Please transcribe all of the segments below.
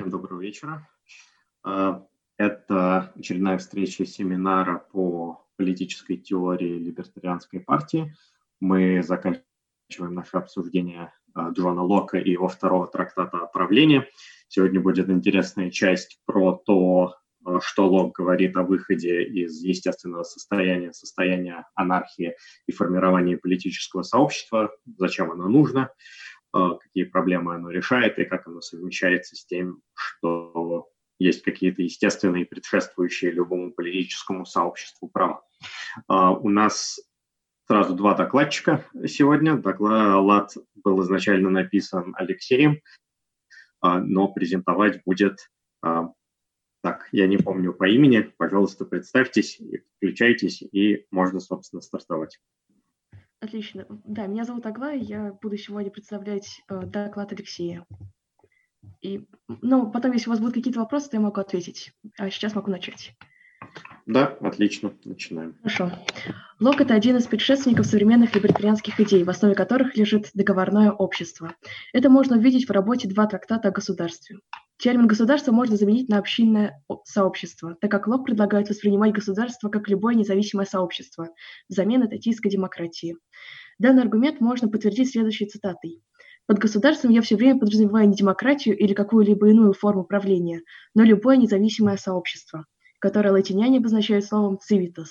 Всем доброго вечера. А, это очередная встреча семинара по политической теории либертарианской партии. Мы заканчиваем наше обсуждение а, Джона Лока и его второго трактата о правлении. Сегодня будет интересная часть про то, а, что Лок говорит о выходе из естественного состояния, состояния анархии и формировании политического сообщества, зачем оно нужно. Э, какие проблемы оно решает и как оно совмещается с тем, что есть какие-то естественные, предшествующие любому политическому сообществу права. Э, у нас сразу два докладчика сегодня. Доклад был изначально написан Алексеем, э, но презентовать будет так, я не помню по имени. Пожалуйста, представьтесь, включайтесь, и можно, собственно, стартовать. Отлично. Да, меня зовут Аглая, я буду сегодня представлять э, доклад Алексея. И, ну, потом, если у вас будут какие-то вопросы, то я могу ответить. А сейчас могу начать. Да, отлично, начинаем. Хорошо. Лок – это один из предшественников современных либертарианских идей, в основе которых лежит договорное общество. Это можно увидеть в работе «Два трактата о государстве». Термин «государство» можно заменить на общинное сообщество, так как Лок предлагает воспринимать государство как любое независимое сообщество взамен этатистской демократии. Данный аргумент можно подтвердить следующей цитатой. Под государством я все время подразумеваю не демократию или какую-либо иную форму правления, но любое независимое сообщество, которое латиняне обозначают словом «civitas».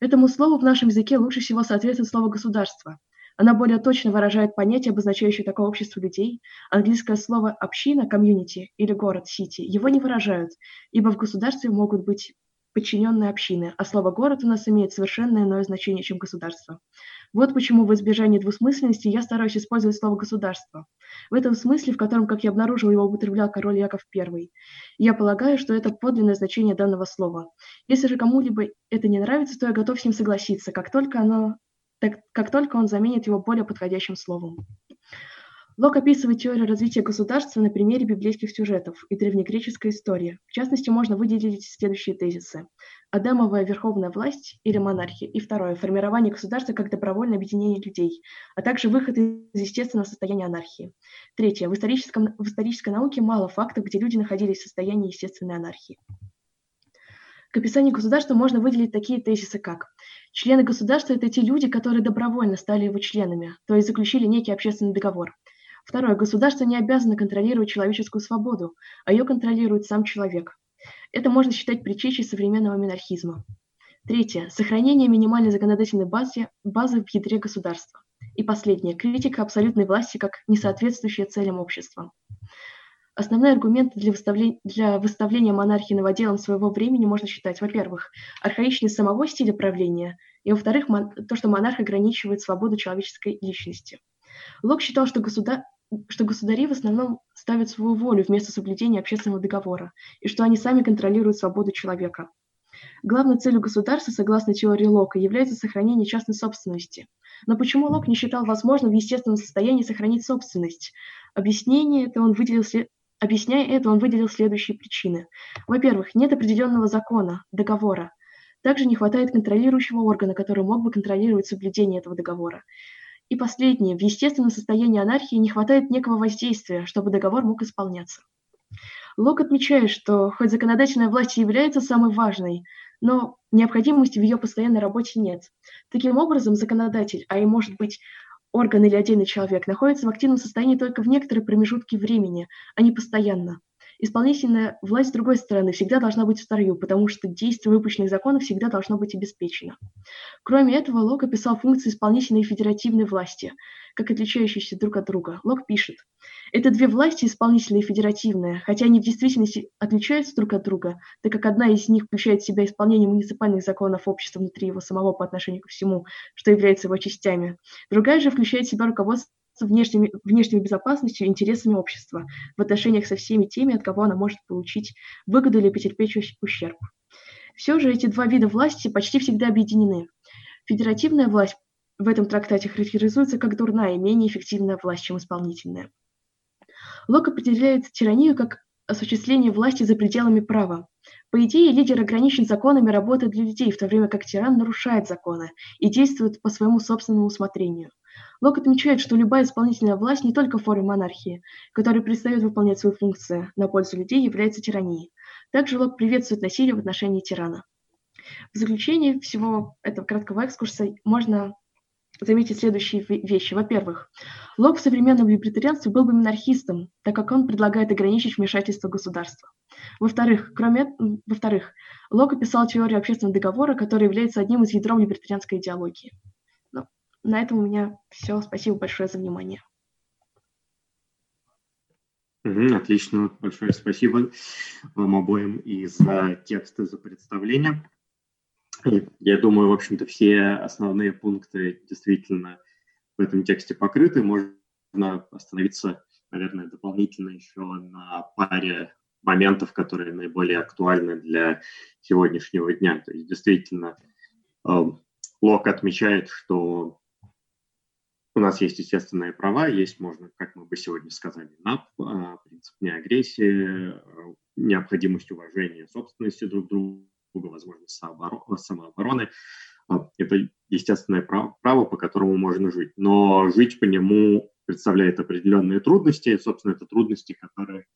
Этому слову в нашем языке лучше всего соответствует слово «государство», она более точно выражает понятие, обозначающее такое общество людей. Английское слово «община», «комьюнити» или «город», «сити» его не выражают, ибо в государстве могут быть подчиненные общины, а слово «город» у нас имеет совершенно иное значение, чем государство. Вот почему в избежании двусмысленности я стараюсь использовать слово «государство». В этом смысле, в котором, как я обнаружил, его употреблял король Яков I. Я полагаю, что это подлинное значение данного слова. Если же кому-либо это не нравится, то я готов с ним согласиться, как только оно так, как только он заменит его более подходящим словом. Лок описывает теорию развития государства на примере библейских сюжетов и древнегреческой истории. В частности, можно выделить следующие тезисы. Адамовая верховная власть или монархия. И второе. Формирование государства как добровольное объединение людей, а также выход из естественного состояния анархии. Третье. В, историческом, в исторической науке мало фактов, где люди находились в состоянии естественной анархии. К описанию государства можно выделить такие тезисы, как Члены государства – это те люди, которые добровольно стали его членами, то есть заключили некий общественный договор. Второе. Государство не обязано контролировать человеческую свободу, а ее контролирует сам человек. Это можно считать причечей современного монархизма. Третье. Сохранение минимальной законодательной базы, базы в ядре государства. И последнее. Критика абсолютной власти как несоответствующая целям общества. Основные аргументы для выставления, для выставления монархии новоделом своего времени можно считать, во-первых, архаичность самого стиля правления, и, во-вторых, то, что монарх ограничивает свободу человеческой личности. Лок считал, что, государ... что государи в основном ставят свою волю вместо соблюдения общественного договора, и что они сами контролируют свободу человека. Главной целью государства, согласно теории Лока, является сохранение частной собственности. Но почему Лок не считал возможным в естественном состоянии сохранить собственность? Объяснение это он выделил Объясняя это, он выделил следующие причины. Во-первых, нет определенного закона, договора. Также не хватает контролирующего органа, который мог бы контролировать соблюдение этого договора. И последнее, в естественном состоянии анархии не хватает некого воздействия, чтобы договор мог исполняться. Лок отмечает, что хоть законодательная власть является самой важной, но необходимости в ее постоянной работе нет. Таким образом, законодатель, а и может быть орган или отдельный человек находится в активном состоянии только в некоторые промежутки времени, а не постоянно. Исполнительная власть, с другой стороны, всегда должна быть в строю, потому что действие выпущенных законов всегда должно быть обеспечено. Кроме этого, Лок описал функции исполнительной и федеративной власти, как отличающиеся друг от друга. Лок пишет, это две власти, исполнительная и федеративная, хотя они в действительности отличаются друг от друга, так как одна из них включает в себя исполнение муниципальных законов общества внутри его самого по отношению ко всему, что является его частями. Другая же включает в себя руководство внешней, внешней безопасностью и интересами общества в отношениях со всеми теми, от кого она может получить выгоду или потерпеть ущерб. Все же эти два вида власти почти всегда объединены. Федеративная власть в этом трактате характеризуется как дурная и менее эффективная власть, чем исполнительная. Лок определяет тиранию как осуществление власти за пределами права. По идее, лидер ограничен законами работы для людей, в то время как тиран нарушает законы и действует по своему собственному усмотрению – Лок отмечает, что любая исполнительная власть не только в форме монархии, которая перестает выполнять свои функции на пользу людей, является тиранией. Также Лок приветствует насилие в отношении тирана. В заключение всего этого краткого экскурса можно заметить следующие вещи. Во-первых, Лок в современном либертарианстве был бы монархистом, так как он предлагает ограничить вмешательство государства. Во-вторых, кроме, во-вторых, Лок описал теорию общественного договора, которая является одним из ядром либертарианской идеологии. На этом у меня все. Спасибо большое за внимание. отлично. Большое спасибо вам обоим и за тексты, за представление. Я думаю, в общем-то, все основные пункты действительно в этом тексте покрыты. Можно остановиться, наверное, дополнительно еще на паре моментов, которые наиболее актуальны для сегодняшнего дня. То есть действительно эм, Лок отмечает, что у нас есть естественные права, есть, можно, как мы бы сегодня сказали, НАП, э, принцип неагрессии, э, необходимость уважения собственности друг друга, возможность самообороны. А, это естественное право, право, по которому можно жить. Но жить по нему представляет определенные трудности. Собственно, это трудности, которые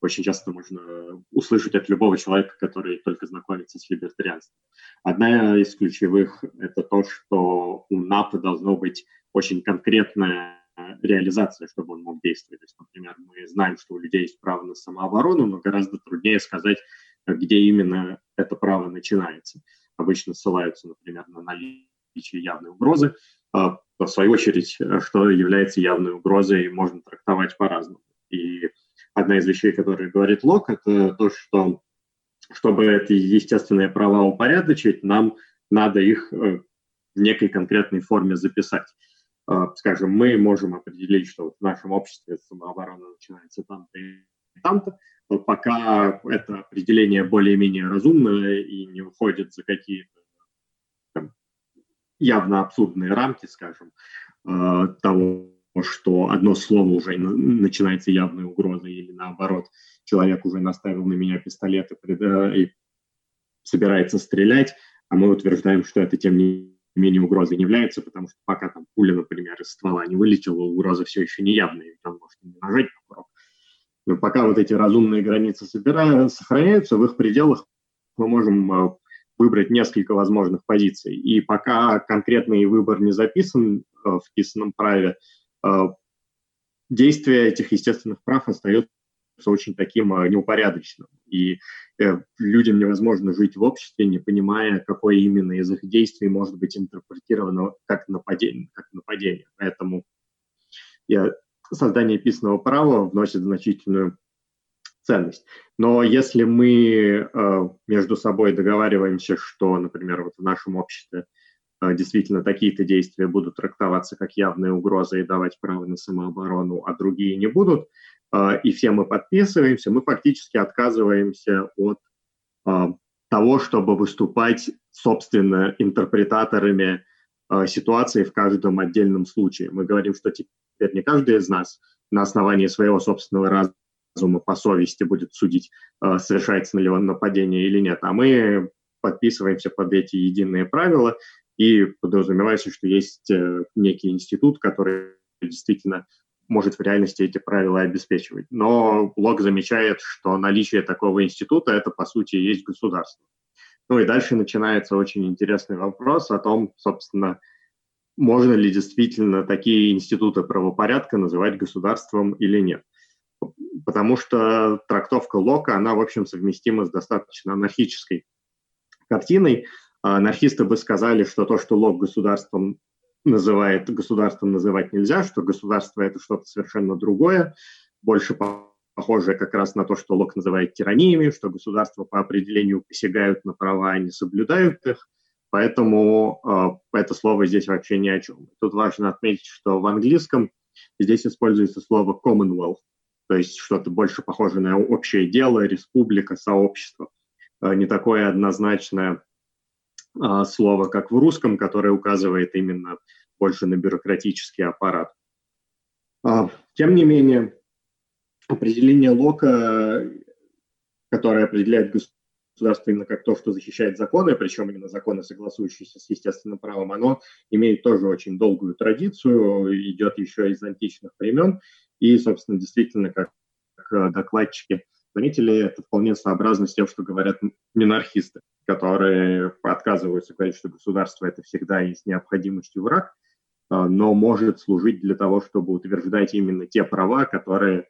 очень часто можно услышать от любого человека, который только знакомится с либертарианством. Одна из ключевых – это то, что у НАПа должно быть очень конкретная реализация, чтобы он мог действовать. То есть, например, мы знаем, что у людей есть право на самооборону, но гораздо труднее сказать, где именно это право начинается. Обычно ссылаются, например, на наличие явной угрозы. А, в свою очередь, что является явной угрозой, можно трактовать по-разному. И одна из вещей, которые говорит Лок, это то, что чтобы эти естественные права упорядочить, нам надо их э, в некой конкретной форме записать. А, скажем, мы можем определить, что в нашем обществе самооборона начинается там-то и там-то, пока это определение более-менее разумное и не уходит за какие-то явно абсурдные рамки, скажем, э, того, что одно слово уже начинается явной угрозой, или наоборот, человек уже наставил на меня пистолет и, э, и собирается стрелять, а мы утверждаем, что это тем не менее угрозой не является, потому что пока там пуля, например, из ствола не вылетела, угроза все еще не явная, он может не нажать на курок. Но пока вот эти разумные границы собирают, сохраняются, в их пределах мы можем э, выбрать несколько возможных позиций. И пока конкретный выбор не записан э, в вписанном праве, э, действие этих естественных прав остается очень таким неупорядоченным. И людям невозможно жить в обществе, не понимая, какое именно из их действий может быть интерпретировано как нападение. Как нападение. Поэтому я создание писанного права вносит значительную ценность. Но если мы э, между собой договариваемся, что, например, вот в нашем обществе э, действительно такие-то действия будут трактоваться как явная угроза и давать право на самооборону, а другие не будут, э, и все мы подписываемся, мы фактически отказываемся от э, того, чтобы выступать, собственно, интерпретаторами э, ситуации в каждом отдельном случае. Мы говорим, что теперь не каждый из нас на основании своего собственного разума по совести будет судить, совершается ли он нападение или нет, а мы подписываемся под эти единые правила и подразумевается, что есть э, некий институт, который действительно может в реальности эти правила обеспечивать. Но Блок замечает, что наличие такого института – это, по сути, есть государство. Ну и дальше начинается очень интересный вопрос о том, собственно, можно ли действительно такие институты правопорядка называть государством или нет. Потому что трактовка Лока, она, в общем, совместима с достаточно анархической картиной. Анархисты бы сказали, что то, что Лок государством называет, государством называть нельзя, что государство – это что-то совершенно другое, больше похожее как раз на то, что Лок называет тираниями, что государства по определению посягают на права, а не соблюдают их – Поэтому э, это слово здесь вообще ни о чем. Тут важно отметить, что в английском здесь используется слово Commonwealth, то есть что-то больше похожее на общее дело, республика, сообщество. Э, не такое однозначное э, слово, как в русском, которое указывает именно больше на бюрократический аппарат. Э, тем не менее, определение Лока, которое определяет государство именно как то, что защищает законы, причем именно законы, согласующиеся с естественным правом, оно имеет тоже очень долгую традицию, идет еще из античных времен, и, собственно, действительно, как, как докладчики заметили, это вполне сообразно с тем, что говорят минархисты, которые отказываются говорить, что государство это всегда есть необходимостью враг, а, но может служить для того, чтобы утверждать именно те права, которые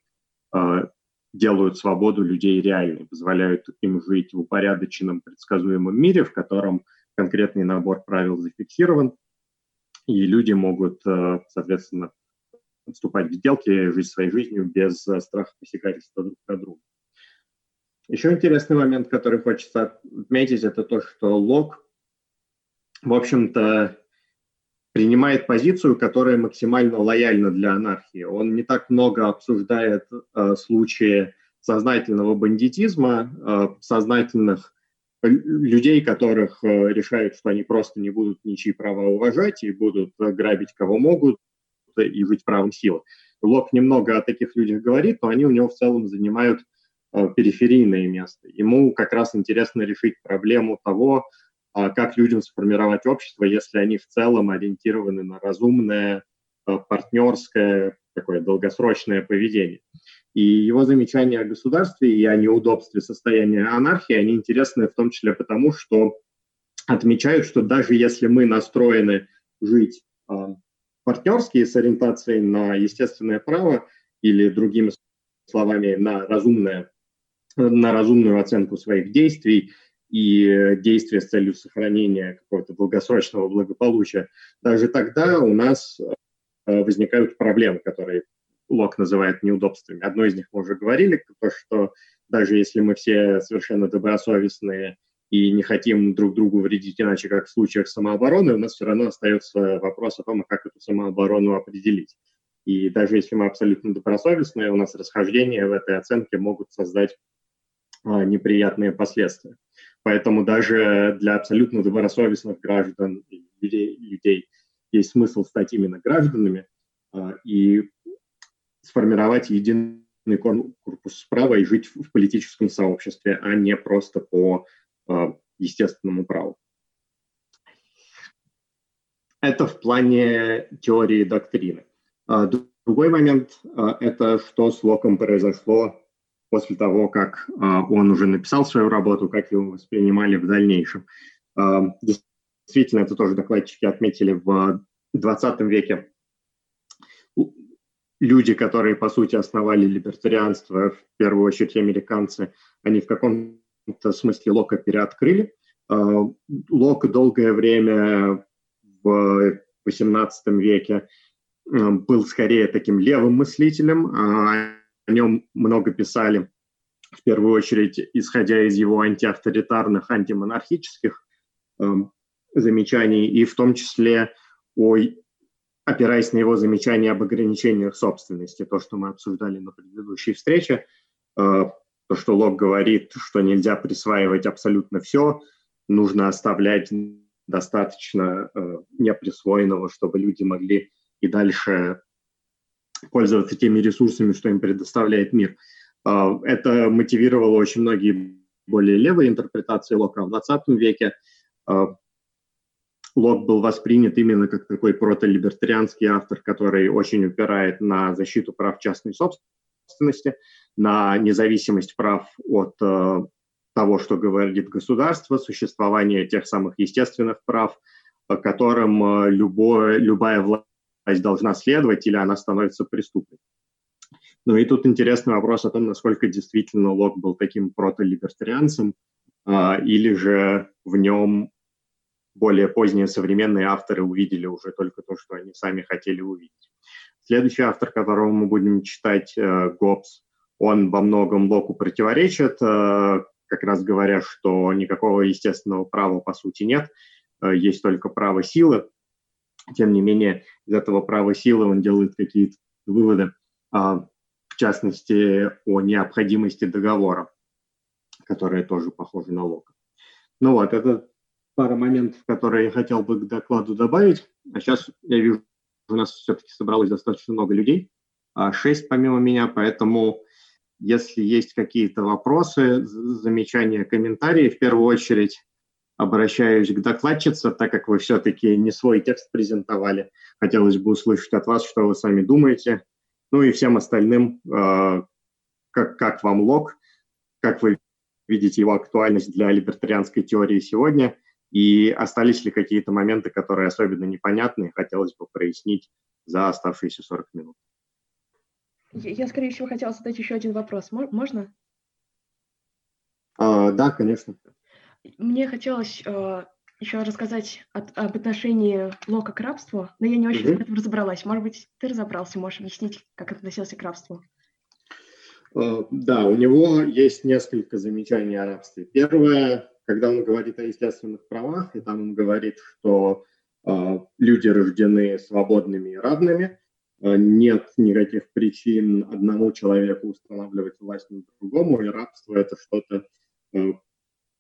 а, делают свободу людей реальной, позволяют им жить в упорядоченном, предсказуемом мире, в котором конкретный набор правил зафиксирован, и люди могут, а, соответственно, вступать в сделки, жить своей жизнью без страха посягательства друг на друга. Еще интересный момент, который хочется отметить, это то, что Лок, в общем-то, принимает позицию, которая максимально лояльна для анархии. Он не так много обсуждает э, случаи сознательного бандитизма, э, сознательных людей, которых э, решают, что они просто не будут ничьи права уважать и будут грабить кого могут и жить правом силы. Лок немного о таких людях говорит, но они у него в целом занимают э, периферийное место. Ему как раз интересно решить проблему того, а как людям сформировать общество, если они в целом ориентированы на разумное, э, партнерское, такое долгосрочное поведение. И его замечания о государстве и о неудобстве состояния анархии, они интересны в том числе потому, что отмечают, что даже если мы настроены жить э, партнерски с ориентацией на естественное право или другими словами на разумное на разумную оценку своих действий и действия с целью сохранения какого-то долгосрочного благополучия, даже тогда у нас э, возникают проблемы, которые Лок называет неудобствами. Одно из них мы уже говорили, то, что даже если мы все совершенно добросовестные и не хотим друг другу вредить иначе, как в случаях самообороны, у нас все равно остается вопрос о том, как эту самооборону определить. И даже если мы абсолютно добросовестные, у нас расхождения в этой оценке могут создать а, неприятные последствия. Поэтому даже для абсолютно добросовестных граждан и людей, людей есть смысл стать именно гражданами а, и сформировать единый корпус права и жить в политическом сообществе, а не просто по а, естественному праву. Это в плане теории доктрины. Другой момент – это что с Локом произошло после того, как а, он уже написал свою работу, как его воспринимали в дальнейшем. А, действительно, это тоже докладчики отметили в 20 веке. Люди, которые, по сути, основали либертарианство, в первую очередь американцы, они в каком-то смысле Лока переоткрыли. А, Лок долгое время в 18 веке был скорее таким левым мыслителем, о нем много писали, в первую очередь, исходя из его антиавторитарных, антимонархических э, замечаний, и в том числе о, опираясь на его замечания об ограничениях собственности, то, что мы обсуждали на предыдущей встрече, э, то, что Лок говорит, что нельзя присваивать абсолютно все, нужно оставлять достаточно э, неприсвоенного, чтобы люди могли и дальше пользоваться теми ресурсами, что им предоставляет мир. А, это мотивировало очень многие более левые интерпретации Лока в 20 веке. А, Лок был воспринят именно как такой протолибертарианский автор, который очень упирает на защиту прав частной собственности, на независимость прав от э, того, что говорит государство, существование тех самых естественных прав, которым э, любое, любая власть власть должна следовать или она становится преступной. Ну и тут интересный вопрос о том, насколько действительно Лок был таким протолибертарианцем, а, или же в нем более поздние современные авторы увидели уже только то, что они сами хотели увидеть. Следующий автор, которого мы будем читать, э, Гоббс, он во многом Локу противоречит, э, как раз говоря, что никакого естественного права по сути нет, э, есть только право силы, тем не менее, из этого права силы он делает какие-то выводы, а, в частности, о необходимости договора, которые тоже похожи на лог. Ну вот, это пара моментов, которые я хотел бы к докладу добавить. А сейчас я вижу, у нас все-таки собралось достаточно много людей, а шесть помимо меня, поэтому Если есть какие-то вопросы, замечания, комментарии, в первую очередь обращаюсь к докладчице, так как вы все-таки не свой текст презентовали. Хотелось бы услышать от вас, что вы сами думаете. Ну и всем остальным, э, как, как вам лог, как вы видите его актуальность для либертарианской теории сегодня, и остались ли какие-то моменты, которые особенно непонятны, хотелось бы прояснить за оставшиеся 40 минут. Я, скорее всего, хотела задать еще один вопрос. Можно? А, да, конечно. Мне хотелось э, еще рассказать от, об отношении Лока к рабству, но я не очень mm-hmm. в этом разобралась. Может быть, ты разобрался, можешь объяснить, как относился к рабству? Uh, да, у него есть несколько замечаний о рабстве. Первое, когда он говорит о естественных правах, и там он говорит, что uh, люди рождены свободными и равными, uh, нет никаких причин одному человеку устанавливать власть над другому, и рабство это что-то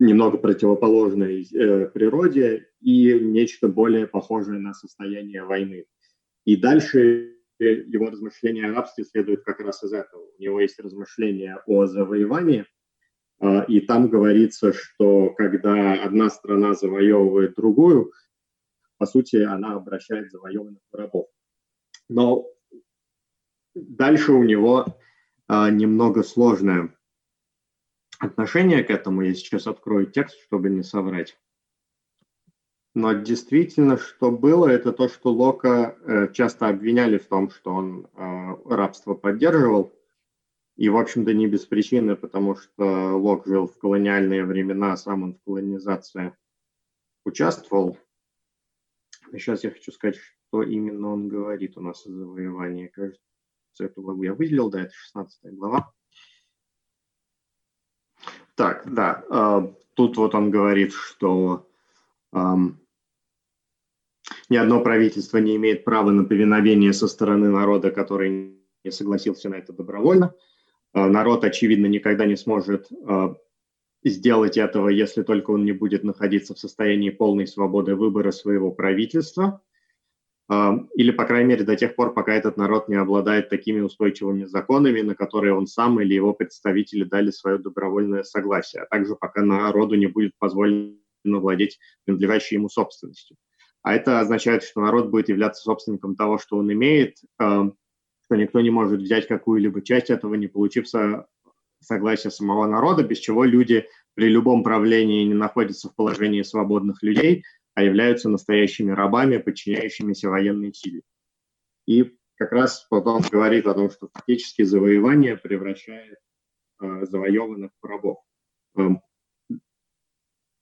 немного противоположной э, природе и нечто более похожее на состояние войны. И дальше его размышления о рабстве следуют как раз из этого. У него есть размышления о завоевании, э, и там говорится, что когда одна страна завоевывает другую, по сути, она обращает завоеванных в рабов. Но дальше у него э, немного сложная отношение к этому. Я сейчас открою текст, чтобы не соврать. Но действительно, что было, это то, что Лока э, часто обвиняли в том, что он э, рабство поддерживал. И, в общем-то, не без причины, потому что Лок жил в колониальные времена, сам он в колонизации участвовал. Сейчас я хочу сказать, что именно он говорит у нас о завоевании. Кажется, эту главу я выделил, да, это 16 глава. Так, да, э, тут вот он говорит, что ни одно правительство не имеет права на повиновение со стороны народа, который не согласился на это добровольно. Э, народ, очевидно, никогда не сможет э, сделать этого, если только он не будет находиться в состоянии полной свободы выбора своего правительства или, по крайней мере, до тех пор, пока этот народ не обладает такими устойчивыми законами, на которые он сам или его представители дали свое добровольное согласие, а также пока народу не будет позволено владеть принадлежащей ему собственностью. А это означает, что народ будет являться собственником того, что он имеет, что никто не может взять какую-либо часть этого, не получив согласия самого народа, без чего люди при любом правлении не находятся в положении свободных людей – а являются настоящими рабами, подчиняющимися военной силе. И как раз потом говорит о том, что фактически завоевание превращает э, завоеванных в рабов. Эм,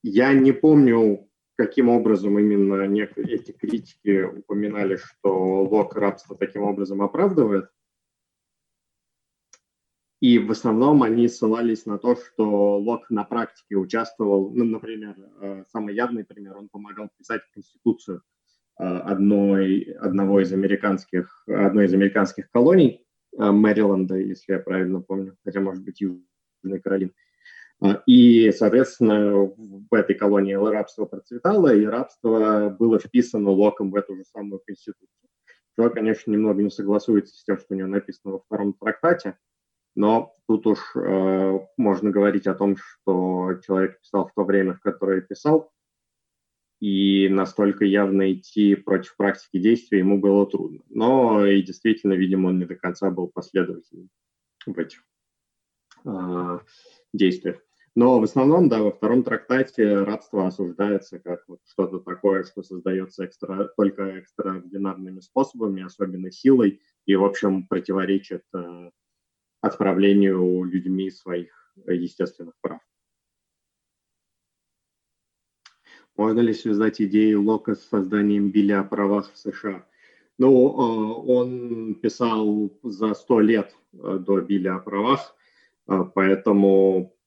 я не помню, каким образом именно эти критики упоминали, что Лок рабство таким образом оправдывает. И в основном они ссылались на то, что Лок на практике участвовал, ну, например, э, самый явный пример, он помогал писать Конституцию э, одной, одного из американских, одной из американских колоний, э, Мэриленда, если я правильно помню, хотя, может быть, Южной Каролины. И, соответственно, в этой колонии рабство процветало, и рабство было вписано Локом в эту же самую Конституцию. Что, конечно, немного не согласуется с тем, что у него написано во втором трактате, но тут уж э, можно говорить о том, что человек писал в то время, в которое писал, и настолько явно идти против практики действия ему было трудно. Но и действительно, видимо, он не до конца был последовательным в этих э, действиях. Но в основном, да, во втором трактате рабство осуждается как вот что-то такое, что создается экстра, только экстраординарными способами, особенно силой, и, в общем, противоречит э, отправлению людьми своих э, естественных прав. Можно ли связать идеи Лока с созданием Билля о правах в США? Ну, э, он писал за сто лет э, до Билля о правах, поэтому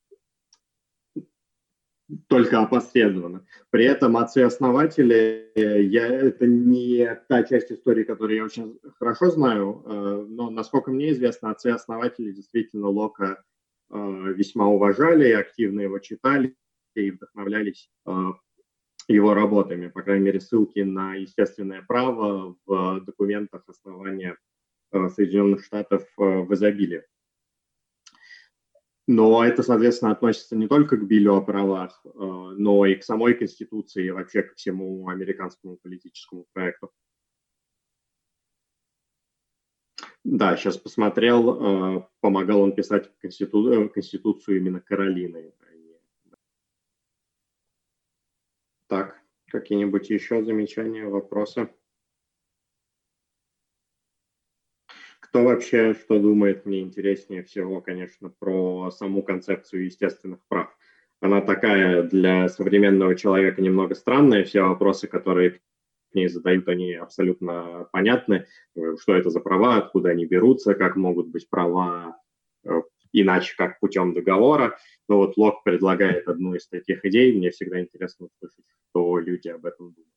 только опосредованно. При этом отцы-основатели, я, это не та часть истории, которую я очень хорошо знаю, э, но, насколько мне известно, отцы-основатели действительно Лока э, весьма уважали активно его читали и вдохновлялись э, его работами. По крайней мере, ссылки на естественное право в документах основания Соединенных Штатов в изобилии. Но это, соответственно, относится не только к Биллю о правах, но и к самой Конституции, и вообще ко всему американскому политическому проекту. Да, сейчас посмотрел, помогал он писать конститу... Конституцию именно Каролины. Так, какие-нибудь еще замечания, вопросы? Кто вообще что думает, мне интереснее всего, конечно, про саму концепцию естественных прав. Она такая для современного человека немного странная, все вопросы, которые к ней задают, они абсолютно понятны, что это за права, откуда они берутся, как могут быть права э, иначе, как путем договора. Но вот Лок предлагает одну из таких идей, мне всегда интересно услышать, что люди об этом думают.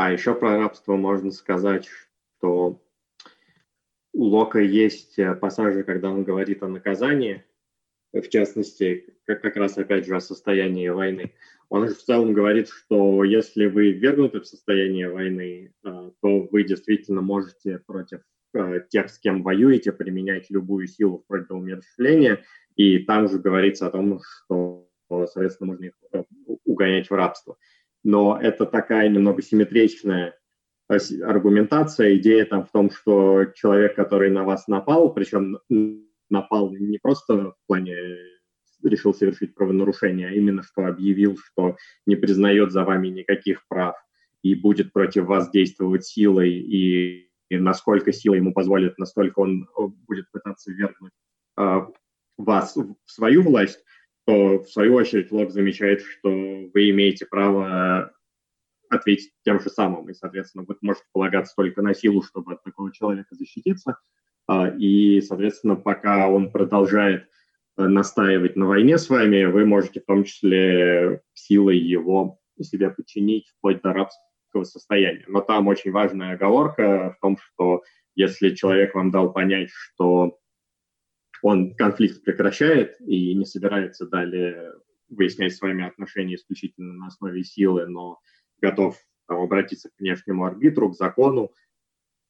А еще про рабство можно сказать, что у Лока есть э, пассажи, когда он говорит о наказании, в частности, как, как раз опять же о состоянии войны. Он же в целом говорит, что если вы ввергнуты в состояние войны, э, то вы действительно можете против э, тех, с кем воюете, применять любую силу вплоть до умерщвления. И там же говорится о том, что, соответственно, можно их угонять в рабство но это такая немного симметричная аргументация. Идея там в том, что человек, который на вас напал, причем напал не просто в плане решил совершить правонарушение, а именно что объявил, что не признает за вами никаких прав и будет против вас действовать силой, и, и насколько сила ему позволит, настолько он будет пытаться вернуть э, вас в свою власть, то в свою очередь Лок замечает, что вы имеете право ответить тем же самым, и, соответственно, вы можете полагаться только на силу, чтобы от такого человека защититься, а, и, соответственно, пока он продолжает э, настаивать на войне с вами, вы можете в том числе силой его себе подчинить вплоть до рабского состояния. Но там очень важная оговорка в том, что если человек вам дал понять, что он конфликт прекращает и не собирается далее выяснять с вами отношения исключительно на основе силы, но готов там, обратиться к внешнему арбитру, к закону,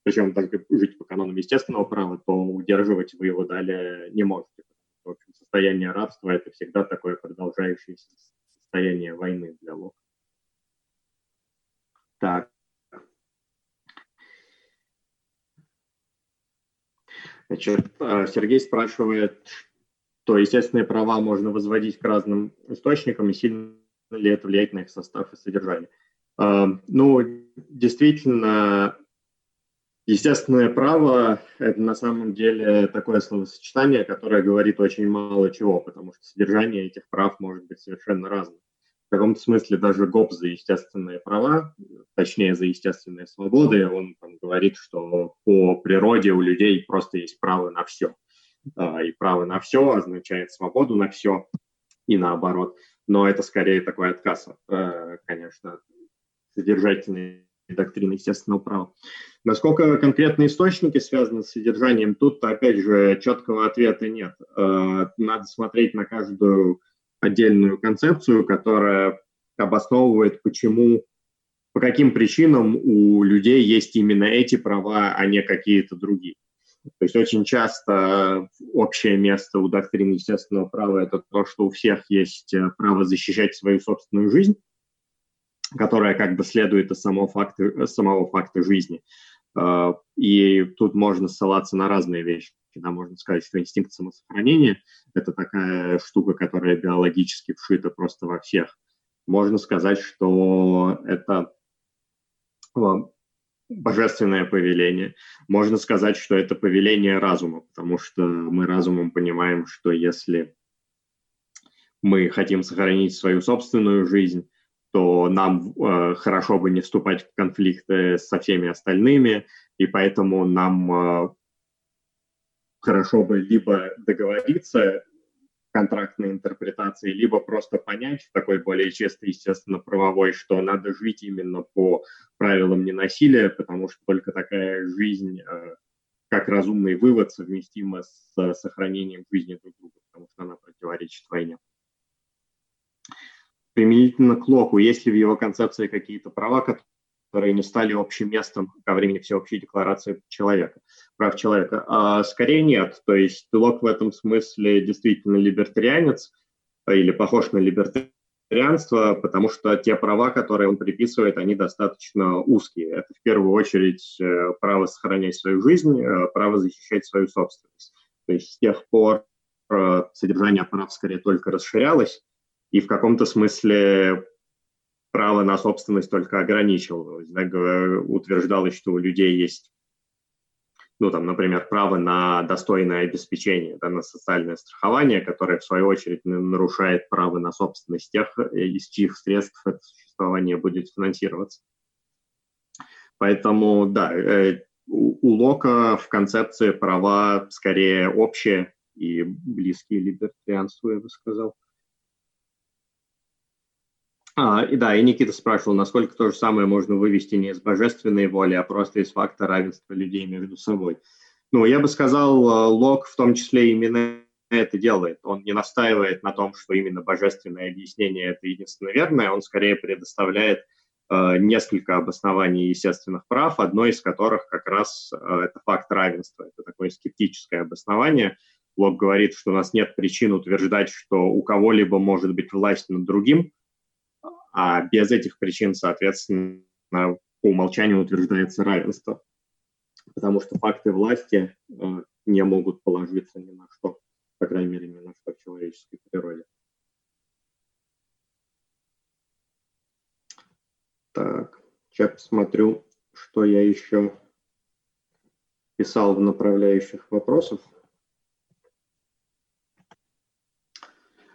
причем только жить по канонам естественного права, то удерживать вы его далее не можете. В общем, состояние рабства – это всегда такое продолжающееся состояние войны для Лока. Так, Значит, Сергей спрашивает, то естественные права можно возводить к разным источникам, и сильно ли это влияет на их состав и содержание. Э, ну, действительно, естественное право – это на самом деле такое словосочетание, которое говорит очень мало чего, потому что содержание этих прав может быть совершенно разным в каком-то смысле даже ГОП за естественные права, точнее за естественные свободы, он там говорит, что по природе у людей просто есть право на все. А, и право на все означает свободу на все и наоборот. Но это скорее такой отказ, э, конечно, содержательной доктрины естественного права. Насколько конкретные источники связаны с содержанием, тут, опять же, четкого ответа нет. Э, надо смотреть на каждую отдельную концепцию, которая обосновывает, почему, по каким причинам у людей есть именно эти права, а не какие-то другие. То есть очень часто общее место у доктрины естественного права – это то, что у всех есть э, право защищать свою собственную жизнь, которая как бы следует из самого факта, самого факта жизни. Э, и тут можно ссылаться на разные вещи. Да, можно сказать, что инстинкт самосохранения – это такая штука, которая биологически вшита просто во всех. Можно сказать, что это э, божественное повеление. Можно сказать, что это повеление разума, потому что мы разумом понимаем, что если мы хотим сохранить свою собственную жизнь, то нам э, хорошо бы не вступать в конфликты со всеми остальными, и поэтому нам э, хорошо бы либо договориться контрактной интерпретации, либо просто понять в такой более чистой, естественно, правовой, что надо жить именно по правилам ненасилия, потому что только такая жизнь, э, как разумный вывод, совместима с сохранением жизни друг друга, потому что она противоречит войне. Применительно к Локу, есть ли в его концепции какие-то права, которые не стали общим местом ко времени всеобщей декларации человека, прав человека. А скорее нет. То есть Лок в этом смысле действительно либертарианец или похож на либертарианство, потому что те права, которые он приписывает, они достаточно узкие. Это в первую очередь э, право сохранять свою жизнь, э, право защищать свою собственность. То есть с тех пор э, содержание прав скорее только расширялось, и в каком-то смысле право на собственность только ограничивалось. Да, утверждалось, что у людей есть, ну, там, например, право на достойное обеспечение, да, на социальное страхование, которое, в свою очередь, нарушает право на собственность тех, э, из чьих средств это существование будет финансироваться. Поэтому, да, э, у Лока в концепции права скорее общие и близкие либертарианству, я бы сказал. А, и да, и Никита спрашивал, насколько то же самое можно вывести не из божественной воли, а просто из факта равенства людей между собой. Ну, я бы сказал, а, Лок в том числе именно это делает. Он не настаивает на том, что именно божественное объяснение – это единственно верное, он скорее предоставляет э, несколько обоснований естественных прав, одно из которых как раз э, это факт равенства. Это такое скептическое обоснование. Лок говорит, что у нас нет причин утверждать, что у кого-либо может быть власть над другим, а без этих причин, соответственно, по умолчанию утверждается равенство, потому что факты власти э, не могут положиться ни на что, по крайней мере, ни на что в человеческой природе. Так, сейчас посмотрю, что я еще писал в направляющих вопросов.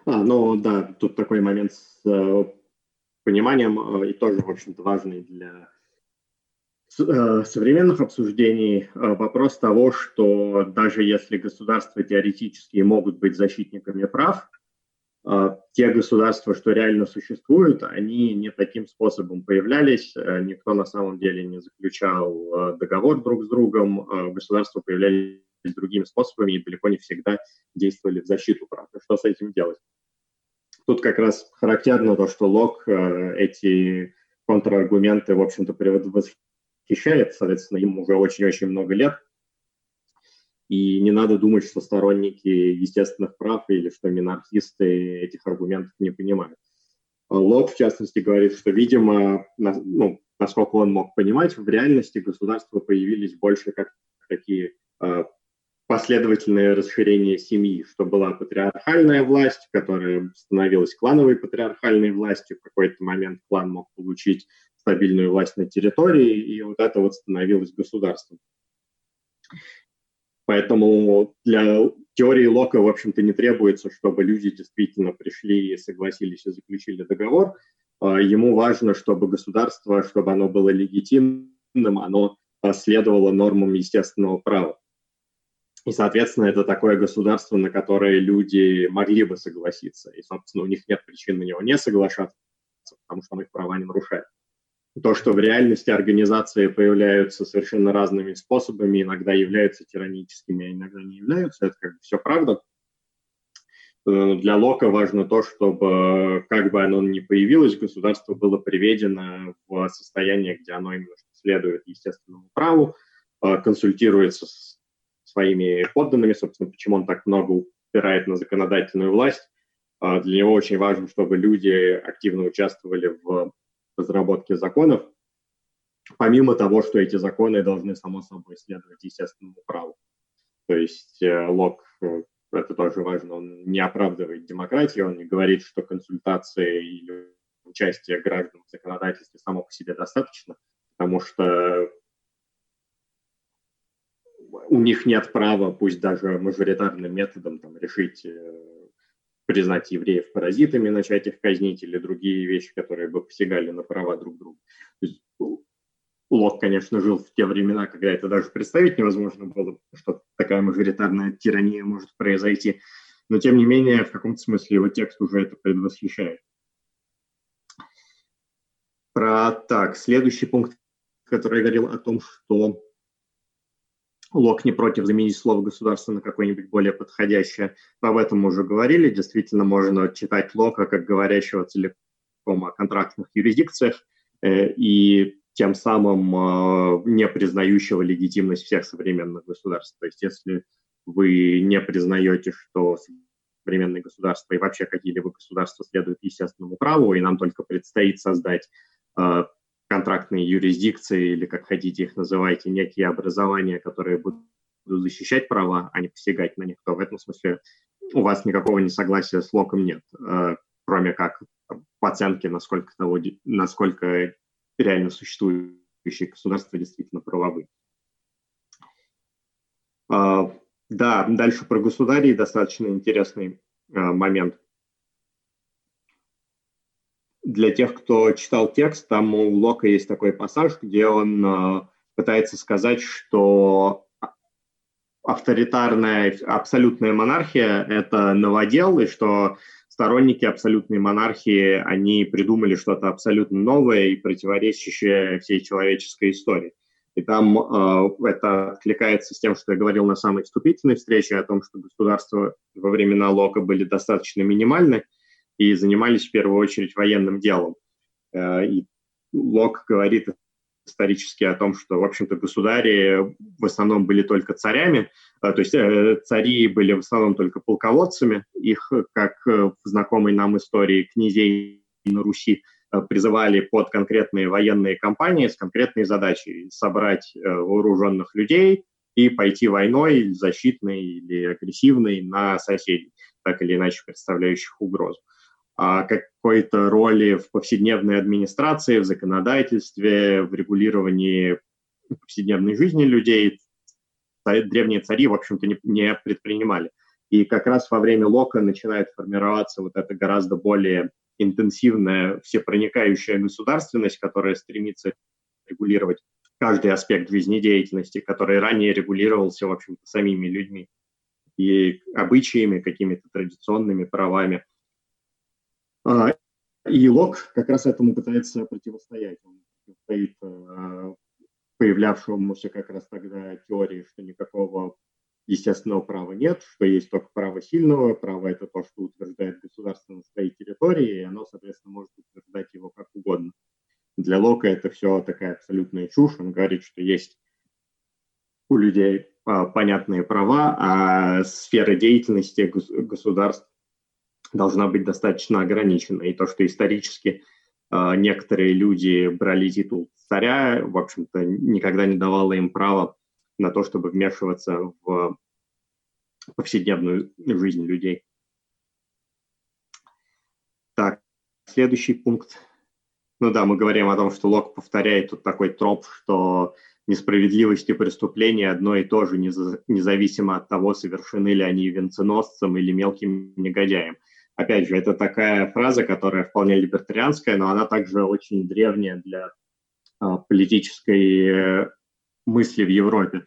А, ну да, тут такой момент с э, пониманием э, и тоже, в общем-то, важный для э, современных обсуждений э, вопрос того, что даже если государства теоретически могут быть защитниками прав, те государства, что реально существуют, они не таким способом появлялись, никто на самом деле не заключал договор друг с другом, государства появлялись другими способами и далеко не всегда действовали в защиту прав. Что с этим делать? Тут как раз характерно то, что Лок э, эти контраргументы, в общем-то, восхищает, соответственно, ему уже очень-очень много лет. И не надо думать, что сторонники естественных прав или что минархисты этих аргументов не понимают. Лок, в частности, говорит, что, видимо, ну, насколько он мог понимать, в реальности государства появились больше как такие э, последовательное расширение семьи, что была патриархальная власть, которая становилась клановой патриархальной властью. В какой-то момент клан мог получить стабильную власть на территории, и вот это вот становилось государством. Поэтому для теории Лока, в общем-то, не требуется, чтобы люди действительно пришли и согласились и заключили договор. А, ему важно, чтобы государство, чтобы оно было легитимным, оно следовало нормам естественного права. И, соответственно, это такое государство, на которое люди могли бы согласиться. И, собственно, у них нет причин на него не соглашаться, потому что он их права не нарушает. То, что в реальности организации появляются совершенно разными способами, иногда являются тираническими, а иногда не являются, это как бы все правда. Э, для Лока важно то, чтобы, как бы оно ни появилось, государство было приведено в состояние, где оно именно следует естественному праву, э, консультируется с своими подданными, собственно, почему он так много упирает на законодательную власть. А, для него очень важно, чтобы люди активно участвовали в разработке законов, помимо того, что эти законы должны, само собой, следовать естественному праву. То есть э, Лок, э, это тоже важно, он не оправдывает демократию, он не говорит, что консультации или участие граждан в законодательстве само по себе достаточно, потому что у них нет права, пусть даже мажоритарным методом, там, решить э, признать евреев паразитами, начать их казнить или другие вещи, которые бы посягали на права друг друга. То есть, Лок, конечно, жил в те времена, когда это даже представить невозможно было, что такая мажоритарная тирания может произойти. Но, тем не менее, в каком-то смысле его текст уже это предвосхищает. Про так, следующий пункт, который говорил о том, что Лок не против заменить слово государство на какое-нибудь более подходящее. Об этом мы уже говорили. Действительно, можно читать Лока как говорящего целиком о контрактных юрисдикциях. Э, и тем самым э, не признающего легитимность всех современных государств. То есть если вы не признаете, что современные государства и вообще какие-либо государства следуют естественному праву, и нам только предстоит создать э, контрактные юрисдикции или, как хотите их называйте, некие образования, которые будут защищать права, а не посягать на них, то в этом смысле у вас никакого несогласия с Локом нет, э, кроме как по оценке, насколько, того, насколько реально существующие государства действительно правовы. А, да, дальше про государей достаточно интересный а, момент. Для тех, кто читал текст, там у Лока есть такой пассаж, где он а, пытается сказать, что авторитарная абсолютная монархия – это новодел, и что сторонники абсолютной монархии, они придумали что-то абсолютно новое и противоречащее всей человеческой истории. И там э, это откликается с тем, что я говорил на самой вступительной встрече о том, что государства во времена Лока были достаточно минимальны и занимались в первую очередь военным делом. Э, и Лок говорит исторически о том, что, в общем-то, государи в основном были только царями, а, то есть э, цари были в основном только полководцами, их, как в знакомой нам истории князей на Руси, э, призывали под конкретные военные кампании с конкретной задачей собрать э, вооруженных людей и пойти войной, защитной или агрессивной, на соседей, так или иначе представляющих угрозу какой-то роли в повседневной администрации, в законодательстве, в регулировании повседневной жизни людей древние цари, в общем-то, не, не предпринимали. И как раз во время Лока начинает формироваться вот эта гораздо более интенсивная, всепроникающая государственность, которая стремится регулировать каждый аспект жизнедеятельности, который ранее регулировался, в общем-то, самими людьми и обычаями, какими-то традиционными правами. А, и Лок как раз этому пытается противостоять. Он противостоит а, появлявшемуся как раз тогда теории, что никакого естественного права нет, что есть только право сильного, право это то, что утверждает государство на своей территории, и оно, соответственно, может утверждать его как угодно. Для Лока это все такая абсолютная чушь. Он говорит, что есть у людей а, понятные права, а сфера деятельности государств должна быть достаточно ограничена. И то, что исторически э, некоторые люди брали титул царя, в общем-то, никогда не давало им права на то, чтобы вмешиваться в повседневную жизнь людей. Так, следующий пункт. Ну да, мы говорим о том, что Лок повторяет тут такой троп, что несправедливость и преступление одно и то же, независимо от того, совершены ли они венценосцем или мелким негодяем опять же, это такая фраза, которая вполне либертарианская, но она также очень древняя для а, политической э, мысли в Европе.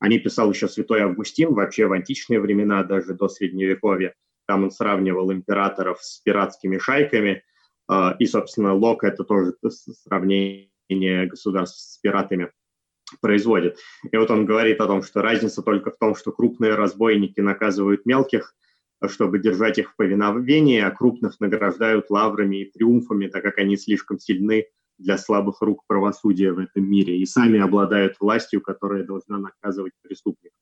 Они писал еще святой Августин, вообще в античные времена, даже до Средневековья. Там он сравнивал императоров с пиратскими шайками, э, и, собственно, Лок это тоже сравнение государств с пиратами производит. И вот он говорит о том, что разница только в том, что крупные разбойники наказывают мелких – чтобы держать их в повиновении, а крупных награждают лаврами и триумфами, так как они слишком сильны для слабых рук правосудия в этом мире и сами обладают властью, которая должна наказывать преступников.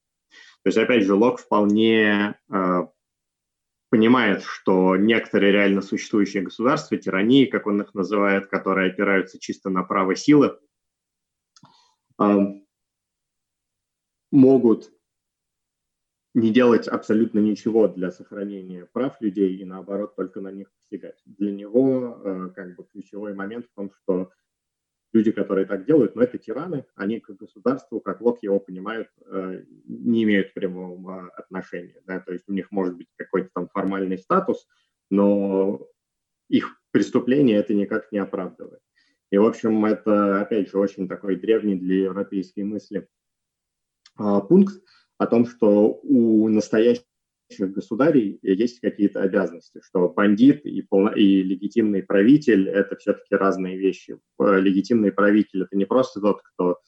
То есть, опять же, Лок вполне э, понимает, что некоторые реально существующие государства, тирании, как он их называет, которые опираются чисто на право силы, э, могут не делать абсолютно ничего для сохранения прав людей и наоборот только на них посягать. Для него э, как бы ключевой момент в том, что люди, которые так делают, но ну, это тираны, они к государству, как Лок его понимают, э, не имеют прямого отношения. Да? То есть у них может быть какой-то там формальный статус, но их преступление это никак не оправдывает. И, в общем, это, опять же, очень такой древний для европейской мысли э, пункт, о том, что у настоящих государей есть какие-то обязанности, что бандит и, полно, и легитимный правитель – это все-таки разные вещи. Легитимный правитель – это не просто тот, кто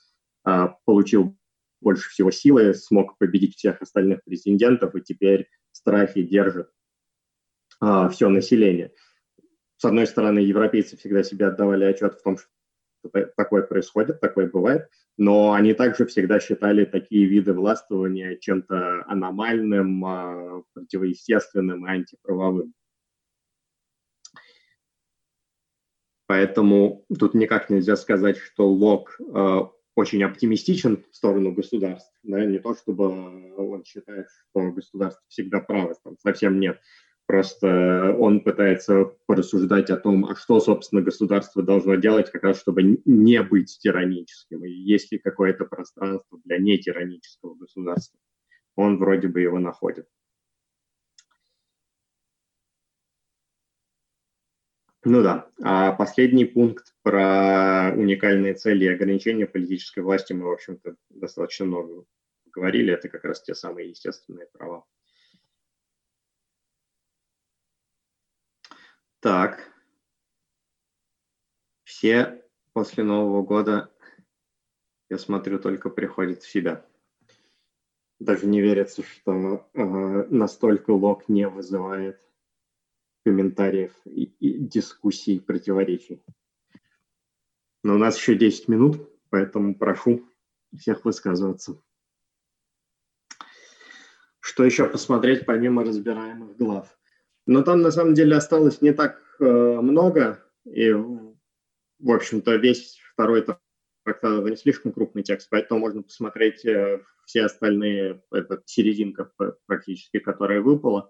а, получил больше всего силы, смог победить всех остальных претендентов и теперь в страхе держит а, все население. С одной стороны, европейцы всегда себе отдавали отчет в том, такое происходит, такое бывает, но они также всегда считали такие виды властвования чем-то аномальным, а, противоестественным и антиправовым. Поэтому тут никак нельзя сказать, что Лок э, очень оптимистичен в сторону государств. Да? Не то, чтобы он считает, что государство всегда право, там совсем нет. Просто он пытается порассуждать о том, а что, собственно, государство должно делать, как раз чтобы не быть тираническим. И есть ли какое-то пространство для нетиранического государства. Он вроде бы его находит. Ну да. А последний пункт про уникальные цели и ограничения политической власти мы, в общем-то, достаточно много говорили. Это как раз те самые естественные права. Так. Все после Нового года, я смотрю, только приходят в себя. Даже не верится, что э, настолько лог не вызывает комментариев и, и дискуссий, противоречий. Но у нас еще 10 минут, поэтому прошу всех высказываться. Что еще посмотреть помимо разбираемых глав? Но там на самом деле осталось не так э, много, и, в общем-то, весь второй трактат это не слишком крупный текст, поэтому можно посмотреть э, все остальные, это серединка практически, которая выпала.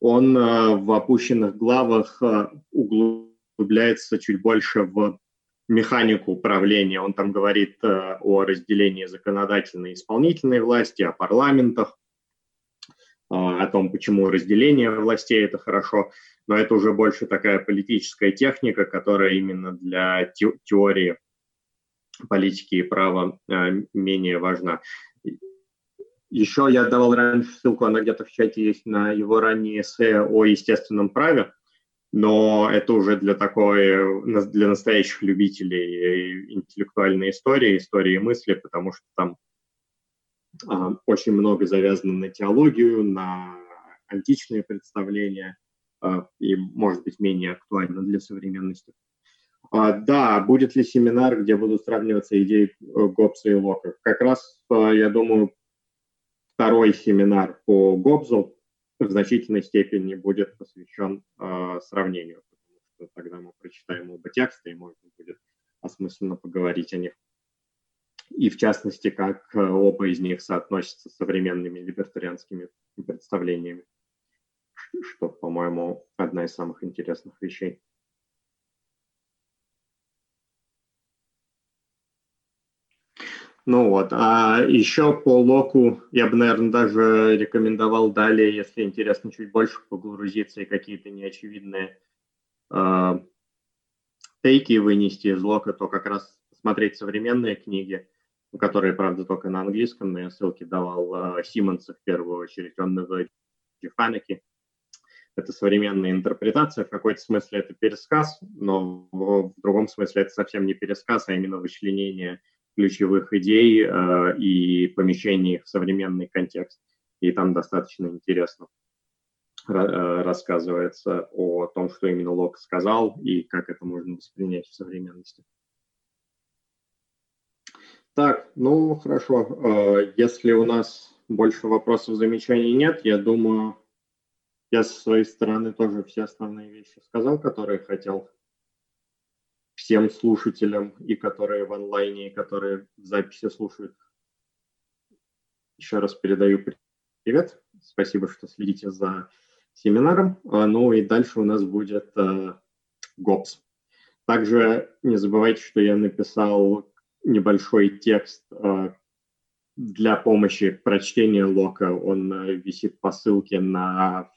Он э, в опущенных главах углубляется чуть больше в механику управления. Он там говорит о разделении законодательной и исполнительной власти, о парламентах, о том, почему разделение властей – это хорошо, но это уже больше такая политическая техника, которая именно для теории политики и права менее важна. Еще я давал раньше ссылку, она где-то в чате есть, на его ранние эссе о естественном праве, но это уже для такой, для настоящих любителей интеллектуальной истории, истории мысли, потому что там а, очень много завязано на теологию, на античные представления а, и, может быть, менее актуально для современности. А, да, будет ли семинар, где будут сравниваться идеи э, Гоббса и Лока? Как раз, а, я думаю, второй семинар по Гобзу в значительной степени будет посвящен э, сравнению, потому что тогда мы прочитаем оба текста и можно будет осмысленно поговорить о них. И в частности, как э, оба из них соотносятся с современными либертарианскими представлениями, что, по-моему, одна из самых интересных вещей. Ну вот, а еще по локу я бы, наверное, даже рекомендовал далее, если интересно, чуть больше погрузиться и какие-то неочевидные э, тейки вынести из лока, то как раз смотреть современные книги, которые, правда, только на английском, но я ссылки давал э, Симмонса в первую очередь, он на Фанеки. Это современная интерпретация, в какой-то смысле это пересказ, но в другом смысле это совсем не пересказ, а именно вычленение ключевых идей э, и помещение их в современный контекст. И там достаточно интересно э, рассказывается о том, что именно Лок сказал и как это можно воспринять в современности. Так, ну хорошо. Э, если у нас больше вопросов, замечаний нет, я думаю, я со своей стороны тоже все основные вещи сказал, которые хотел всем слушателям, и которые в онлайне, и которые в записи слушают. Еще раз передаю привет. Спасибо, что следите за семинаром. А, ну и дальше у нас будет ГОПС. Э, Также не забывайте, что я написал небольшой текст э, для помощи прочтения лока. Он э, висит по ссылке на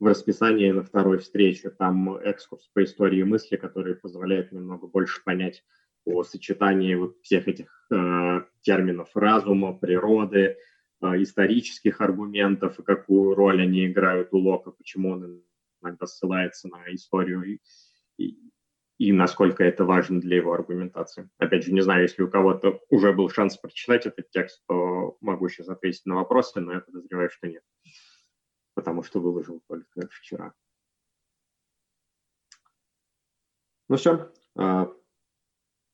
в расписании на второй встрече. Там экскурс по истории мысли, который позволяет немного больше понять о сочетании вот всех этих э, терминов разума, природы, исторических аргументов и какую роль они играют у Лока, почему он иногда ссылается на историю и, и насколько это важно для его аргументации. Опять же, не знаю, если у кого-то уже был шанс прочитать этот текст, то могу сейчас ответить на вопросы, но я подозреваю, что нет потому что выложил только вчера. Ну все. А,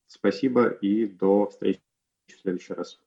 Спасибо и до встречи в следующий раз.